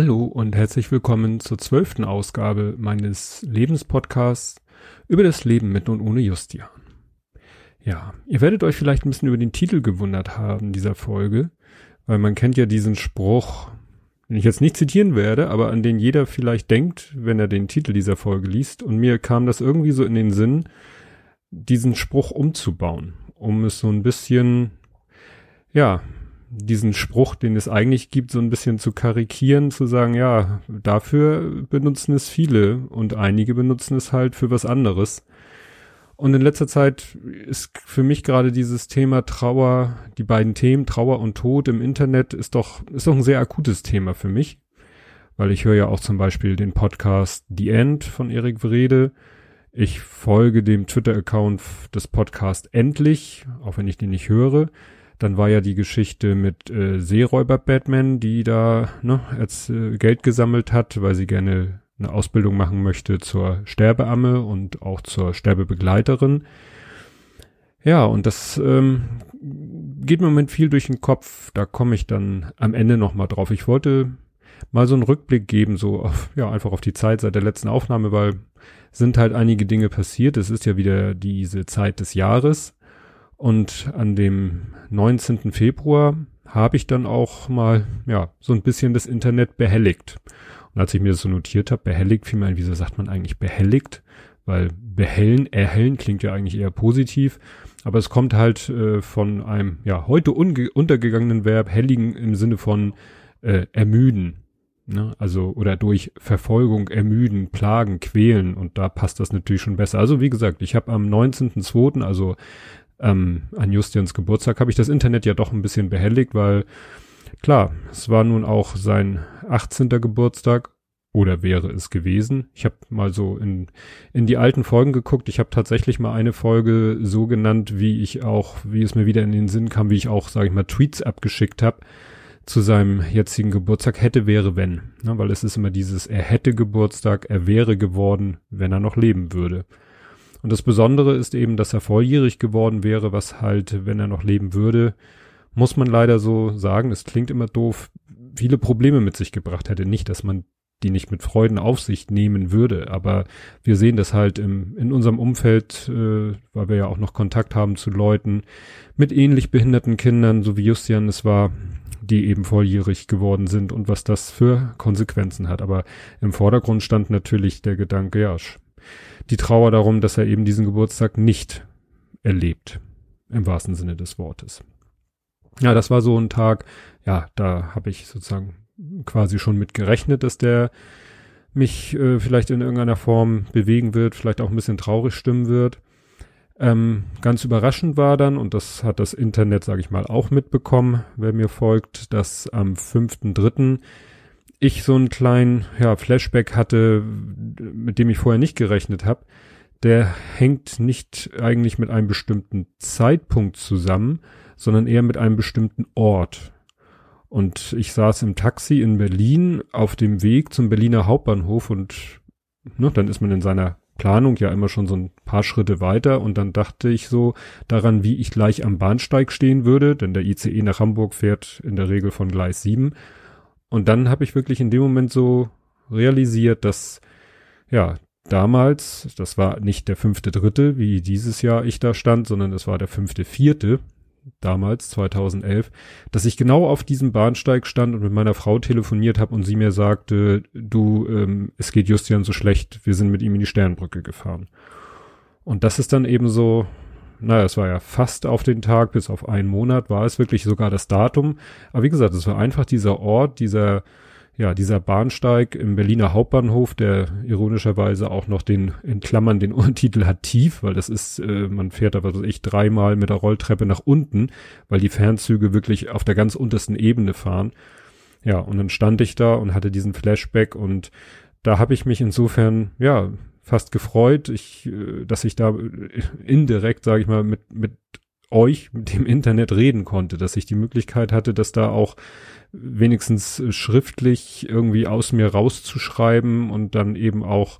Hallo und herzlich willkommen zur zwölften Ausgabe meines Lebenspodcasts über das Leben mit und ohne Justian. Ja, ihr werdet euch vielleicht ein bisschen über den Titel gewundert haben dieser Folge, weil man kennt ja diesen Spruch, den ich jetzt nicht zitieren werde, aber an den jeder vielleicht denkt, wenn er den Titel dieser Folge liest. Und mir kam das irgendwie so in den Sinn, diesen Spruch umzubauen, um es so ein bisschen, ja, diesen Spruch, den es eigentlich gibt, so ein bisschen zu karikieren, zu sagen, ja, dafür benutzen es viele und einige benutzen es halt für was anderes. Und in letzter Zeit ist für mich gerade dieses Thema Trauer, die beiden Themen Trauer und Tod im Internet ist doch, ist doch ein sehr akutes Thema für mich. Weil ich höre ja auch zum Beispiel den Podcast The End von Erik Wrede. Ich folge dem Twitter-Account des Podcasts Endlich, auch wenn ich den nicht höre. Dann war ja die Geschichte mit äh, Seeräuber Batman, die da ne, als äh, Geld gesammelt hat, weil sie gerne eine Ausbildung machen möchte zur Sterbeamme und auch zur Sterbebegleiterin. Ja, und das ähm, geht mir im Moment viel durch den Kopf. Da komme ich dann am Ende nochmal drauf. Ich wollte mal so einen Rückblick geben, so auf, ja, einfach auf die Zeit seit der letzten Aufnahme, weil sind halt einige Dinge passiert. Es ist ja wieder diese Zeit des Jahres. Und an dem 19. Februar habe ich dann auch mal, ja, so ein bisschen das Internet behelligt. Und als ich mir das so notiert habe, behelligt, fiel mir ein, wieso sagt man eigentlich behelligt? Weil behellen, erhellen klingt ja eigentlich eher positiv. Aber es kommt halt äh, von einem, ja, heute untergegangenen Verb helligen im Sinne von äh, ermüden. Ne? Also, oder durch Verfolgung ermüden, plagen, quälen. Und da passt das natürlich schon besser. Also, wie gesagt, ich habe am 19.02., also ähm, an Justians Geburtstag habe ich das Internet ja doch ein bisschen behelligt, weil klar, es war nun auch sein 18. Geburtstag oder wäre es gewesen. Ich habe mal so in, in die alten Folgen geguckt. Ich habe tatsächlich mal eine Folge so genannt, wie ich auch, wie es mir wieder in den Sinn kam, wie ich auch, sage ich mal, Tweets abgeschickt habe zu seinem jetzigen Geburtstag hätte, wäre, wenn. Ne, weil es ist immer dieses, er hätte Geburtstag, er wäre geworden, wenn er noch leben würde. Und das Besondere ist eben, dass er volljährig geworden wäre, was halt, wenn er noch leben würde, muss man leider so sagen, es klingt immer doof, viele Probleme mit sich gebracht hätte. Nicht, dass man die nicht mit Freuden auf sich nehmen würde, aber wir sehen das halt im, in unserem Umfeld, äh, weil wir ja auch noch Kontakt haben zu Leuten mit ähnlich behinderten Kindern, so wie Justian es war, die eben volljährig geworden sind und was das für Konsequenzen hat. Aber im Vordergrund stand natürlich der Gedanke, ja, die Trauer darum, dass er eben diesen Geburtstag nicht erlebt, im wahrsten Sinne des Wortes. Ja, das war so ein Tag, ja, da habe ich sozusagen quasi schon mit gerechnet, dass der mich äh, vielleicht in irgendeiner Form bewegen wird, vielleicht auch ein bisschen traurig stimmen wird. Ähm, ganz überraschend war dann, und das hat das Internet, sage ich mal, auch mitbekommen, wer mir folgt, dass am 5.3 ich so einen kleinen ja, Flashback hatte, mit dem ich vorher nicht gerechnet habe. Der hängt nicht eigentlich mit einem bestimmten Zeitpunkt zusammen, sondern eher mit einem bestimmten Ort. Und ich saß im Taxi in Berlin auf dem Weg zum Berliner Hauptbahnhof und ne, dann ist man in seiner Planung ja immer schon so ein paar Schritte weiter und dann dachte ich so daran, wie ich gleich am Bahnsteig stehen würde, denn der ICE nach Hamburg fährt in der Regel von Gleis 7 und dann habe ich wirklich in dem Moment so realisiert, dass ja damals, das war nicht der fünfte Dritte, wie dieses Jahr ich da stand, sondern es war der fünfte Vierte, damals 2011, dass ich genau auf diesem Bahnsteig stand und mit meiner Frau telefoniert habe und sie mir sagte, du, ähm, es geht Justian so schlecht, wir sind mit ihm in die Sternbrücke gefahren. Und das ist dann eben so, naja, es war ja fast auf den Tag, bis auf einen Monat war es wirklich sogar das Datum. Aber wie gesagt, es war einfach dieser Ort, dieser, ja, dieser Bahnsteig im Berliner Hauptbahnhof, der ironischerweise auch noch den, in Klammern den Untertitel hat tief, weil das ist, äh, man fährt da, was ich, dreimal mit der Rolltreppe nach unten, weil die Fernzüge wirklich auf der ganz untersten Ebene fahren. Ja, und dann stand ich da und hatte diesen Flashback und da habe ich mich insofern, ja, fast gefreut, ich, äh, dass ich da äh, indirekt, sage ich mal, mit, mit euch, mit dem Internet reden konnte, dass ich die Möglichkeit hatte, dass da auch wenigstens schriftlich irgendwie aus mir rauszuschreiben und dann eben auch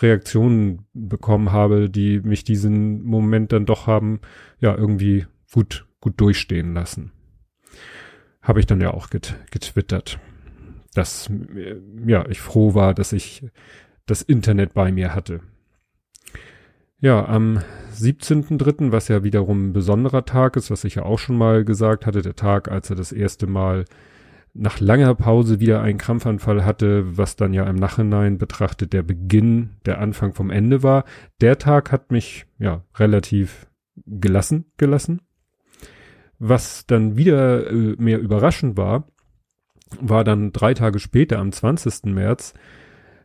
Reaktionen bekommen habe, die mich diesen Moment dann doch haben, ja, irgendwie gut, gut durchstehen lassen. Habe ich dann ja auch get getwittert. dass, äh, ja, ich froh war, dass ich das Internet bei mir hatte. Ja, am 17.3., was ja wiederum ein besonderer Tag ist, was ich ja auch schon mal gesagt hatte, der Tag, als er das erste Mal nach langer Pause wieder einen Krampfanfall hatte, was dann ja im Nachhinein betrachtet der Beginn, der Anfang vom Ende war. Der Tag hat mich ja relativ gelassen gelassen. Was dann wieder äh, mehr überraschend war, war dann drei Tage später, am 20. März,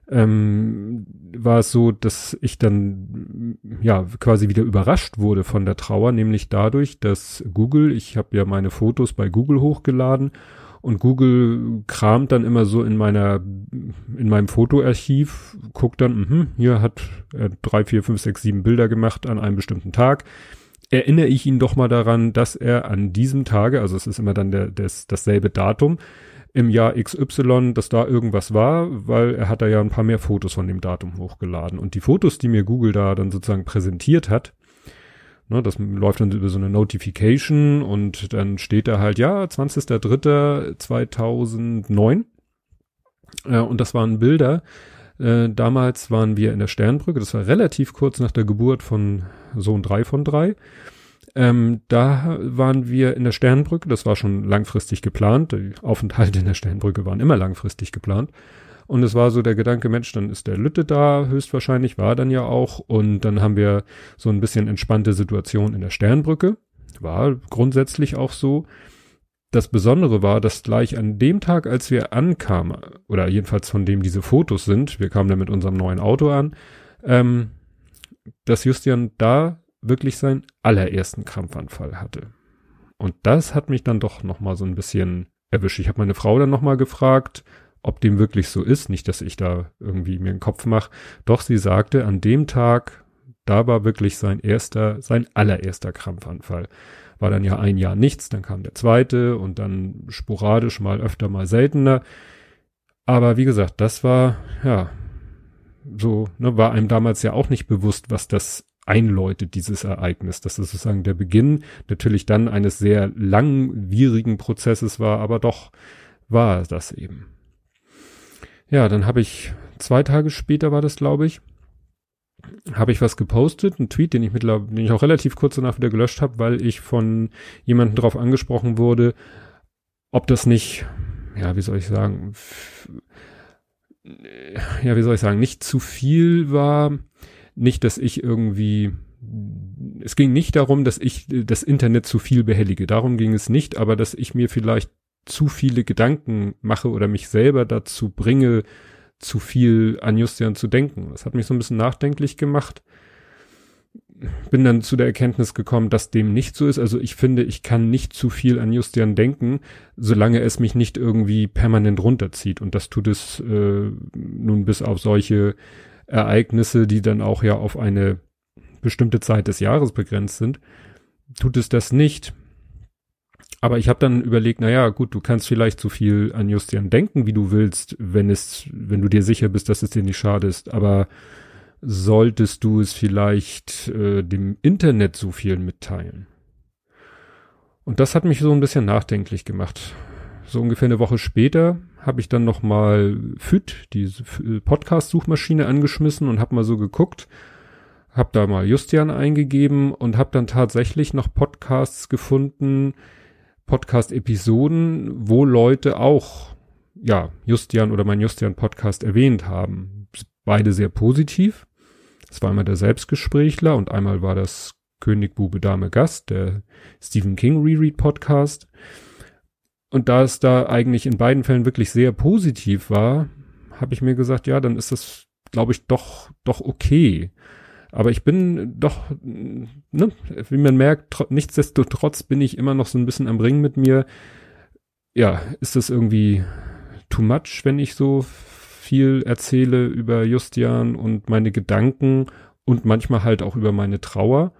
ähm, war es so, dass ich dann ja quasi wieder überrascht wurde von der Trauer, nämlich dadurch, dass Google, ich habe ja meine Fotos bei Google hochgeladen und Google kramt dann immer so in meiner in meinem Fotoarchiv, guckt dann, mh, hier hat er drei, vier, fünf, sechs, sieben Bilder gemacht an einem bestimmten Tag. Erinnere ich ihn doch mal daran, dass er an diesem Tage, also es ist immer dann der, des, dasselbe Datum, im Jahr XY, dass da irgendwas war, weil er hat da ja ein paar mehr Fotos von dem Datum hochgeladen. Und die Fotos, die mir Google da dann sozusagen präsentiert hat, ne, das läuft dann über so eine Notification und dann steht da halt, ja, 20.03.2009. Äh, und das waren Bilder. Äh, damals waren wir in der Sternbrücke, das war relativ kurz nach der Geburt von Sohn 3 von 3. Ähm, da waren wir in der Sternbrücke, das war schon langfristig geplant. Die Aufenthalte in der Sternbrücke waren immer langfristig geplant. Und es war so der Gedanke, Mensch, dann ist der Lütte da, höchstwahrscheinlich, war dann ja auch. Und dann haben wir so ein bisschen entspannte Situation in der Sternbrücke. War grundsätzlich auch so. Das Besondere war, dass gleich an dem Tag, als wir ankamen, oder jedenfalls von dem diese Fotos sind, wir kamen dann mit unserem neuen Auto an, ähm, dass Justian da wirklich seinen allerersten Krampfanfall hatte. Und das hat mich dann doch noch mal so ein bisschen erwischt. Ich habe meine Frau dann noch mal gefragt, ob dem wirklich so ist. Nicht, dass ich da irgendwie mir einen Kopf mache. Doch sie sagte, an dem Tag, da war wirklich sein erster, sein allererster Krampfanfall. War dann ja ein Jahr nichts, dann kam der zweite und dann sporadisch mal öfter, mal seltener. Aber wie gesagt, das war, ja, so, ne, war einem damals ja auch nicht bewusst, was das einläutet, dieses Ereignis. Dass es sozusagen der Beginn natürlich dann eines sehr langwierigen Prozesses war, aber doch war das eben. Ja, dann habe ich zwei Tage später war das, glaube ich, habe ich was gepostet, einen Tweet, den ich mittlerweile, den ich auch relativ kurz danach wieder gelöscht habe, weil ich von jemandem darauf angesprochen wurde, ob das nicht, ja, wie soll ich sagen, ja, wie soll ich sagen, nicht zu viel war, nicht, dass ich irgendwie, es ging nicht darum, dass ich das Internet zu viel behellige. Darum ging es nicht, aber dass ich mir vielleicht zu viele Gedanken mache oder mich selber dazu bringe, zu viel an Justian zu denken. Das hat mich so ein bisschen nachdenklich gemacht. Bin dann zu der Erkenntnis gekommen, dass dem nicht so ist. Also ich finde, ich kann nicht zu viel an Justian denken, solange es mich nicht irgendwie permanent runterzieht. Und das tut es äh, nun bis auf solche Ereignisse, die dann auch ja auf eine bestimmte Zeit des Jahres begrenzt sind, tut es das nicht. Aber ich habe dann überlegt, na ja, gut, du kannst vielleicht so viel an Justian denken, wie du willst, wenn es, wenn du dir sicher bist, dass es dir nicht schadest. Aber solltest du es vielleicht äh, dem Internet so viel mitteilen? Und das hat mich so ein bisschen nachdenklich gemacht. So ungefähr eine Woche später habe ich dann noch mal FIT, diese Podcast-Suchmaschine angeschmissen und habe mal so geguckt, habe da mal Justian eingegeben und habe dann tatsächlich noch Podcasts gefunden, Podcast-Episoden, wo Leute auch ja Justian oder mein Justian-Podcast erwähnt haben. Beide sehr positiv. Das war einmal der Selbstgesprächler und einmal war das König, Bube, Dame, Gast, der Stephen King Reread Podcast. Und da es da eigentlich in beiden Fällen wirklich sehr positiv war, habe ich mir gesagt, ja, dann ist das, glaube ich, doch, doch okay. Aber ich bin doch, ne, wie man merkt, nichtsdestotrotz bin ich immer noch so ein bisschen am Ring mit mir. Ja, ist das irgendwie too much, wenn ich so viel erzähle über Justian und meine Gedanken und manchmal halt auch über meine Trauer?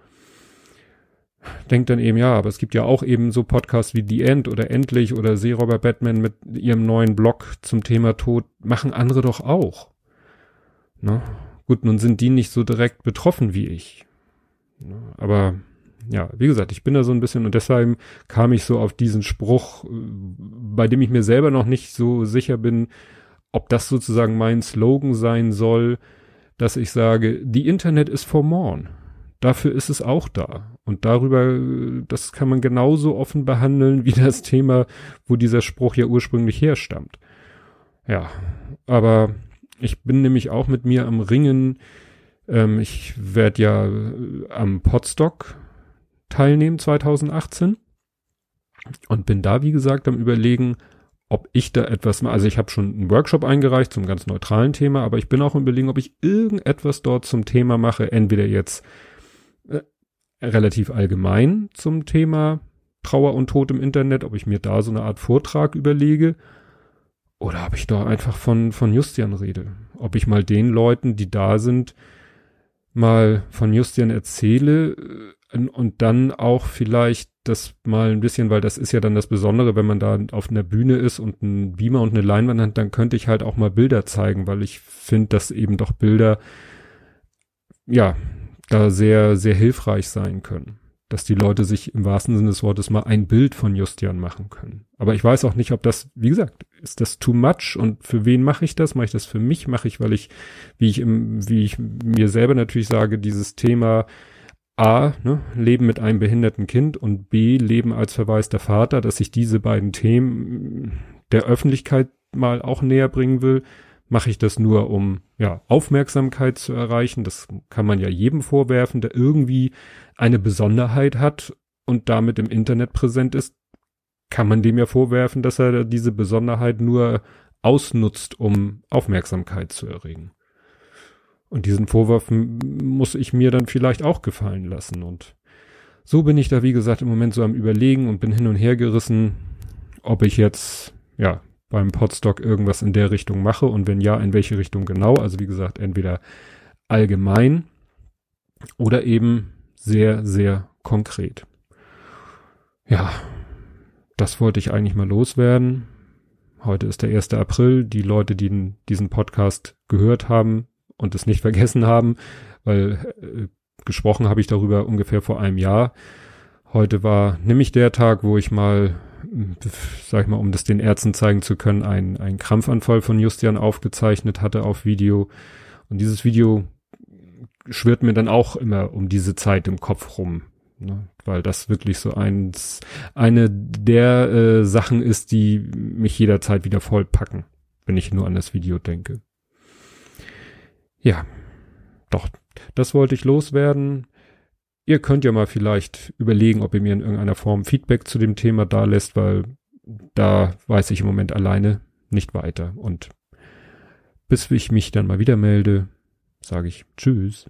Denkt dann eben, ja, aber es gibt ja auch eben so Podcasts wie The End oder Endlich oder Seeräuber Batman mit ihrem neuen Blog zum Thema Tod, machen andere doch auch. Ne? Gut, nun sind die nicht so direkt betroffen wie ich. Ne? Aber ja, wie gesagt, ich bin da so ein bisschen und deshalb kam ich so auf diesen Spruch, äh, bei dem ich mir selber noch nicht so sicher bin, ob das sozusagen mein Slogan sein soll, dass ich sage, die Internet ist for morn. Dafür ist es auch da. Und darüber, das kann man genauso offen behandeln wie das Thema, wo dieser Spruch ja ursprünglich herstammt. Ja, aber ich bin nämlich auch mit mir am Ringen. Ähm, ich werde ja äh, am Podstock teilnehmen 2018 und bin da, wie gesagt, am überlegen, ob ich da etwas mal, also ich habe schon einen Workshop eingereicht zum ganz neutralen Thema, aber ich bin auch im Überlegen, ob ich irgendetwas dort zum Thema mache, entweder jetzt äh, relativ allgemein zum Thema Trauer und Tod im Internet, ob ich mir da so eine Art Vortrag überlege oder ob ich da einfach von, von Justian rede. Ob ich mal den Leuten, die da sind, mal von Justian erzähle äh, und dann auch vielleicht das mal ein bisschen, weil das ist ja dann das Besondere, wenn man da auf einer Bühne ist und ein Beamer und eine Leinwand hat, dann könnte ich halt auch mal Bilder zeigen, weil ich finde, dass eben doch Bilder, ja, da sehr, sehr hilfreich sein können. Dass die Leute sich im wahrsten Sinne des Wortes mal ein Bild von Justian machen können. Aber ich weiß auch nicht, ob das, wie gesagt, ist das too much und für wen mache ich das? Mache ich das für mich? Mache ich, weil ich, wie ich im, wie ich mir selber natürlich sage, dieses Thema, A, ne, Leben mit einem behinderten Kind und B, Leben als verwaister Vater, dass ich diese beiden Themen der Öffentlichkeit mal auch näher bringen will, mache ich das nur, um ja Aufmerksamkeit zu erreichen. Das kann man ja jedem vorwerfen, der irgendwie eine Besonderheit hat und damit im Internet präsent ist, kann man dem ja vorwerfen, dass er diese Besonderheit nur ausnutzt, um Aufmerksamkeit zu erregen. Und diesen Vorwurf muss ich mir dann vielleicht auch gefallen lassen. Und so bin ich da, wie gesagt, im Moment so am Überlegen und bin hin und her gerissen, ob ich jetzt, ja, beim Podstock irgendwas in der Richtung mache und wenn ja, in welche Richtung genau. Also wie gesagt, entweder allgemein oder eben sehr, sehr konkret. Ja, das wollte ich eigentlich mal loswerden. Heute ist der 1. April. Die Leute, die diesen Podcast gehört haben, und es nicht vergessen haben, weil äh, gesprochen habe ich darüber ungefähr vor einem Jahr. Heute war nämlich der Tag, wo ich mal, sag ich mal, um das den Ärzten zeigen zu können, ein, ein Krampfanfall von Justian aufgezeichnet hatte auf Video. Und dieses Video schwirrt mir dann auch immer um diese Zeit im Kopf rum. Ne? Weil das wirklich so eins, eine der äh, Sachen ist, die mich jederzeit wieder vollpacken, wenn ich nur an das Video denke. Ja, doch, das wollte ich loswerden. Ihr könnt ja mal vielleicht überlegen, ob ihr mir in irgendeiner Form Feedback zu dem Thema da lässt, weil da weiß ich im Moment alleine nicht weiter. Und bis ich mich dann mal wieder melde, sage ich Tschüss.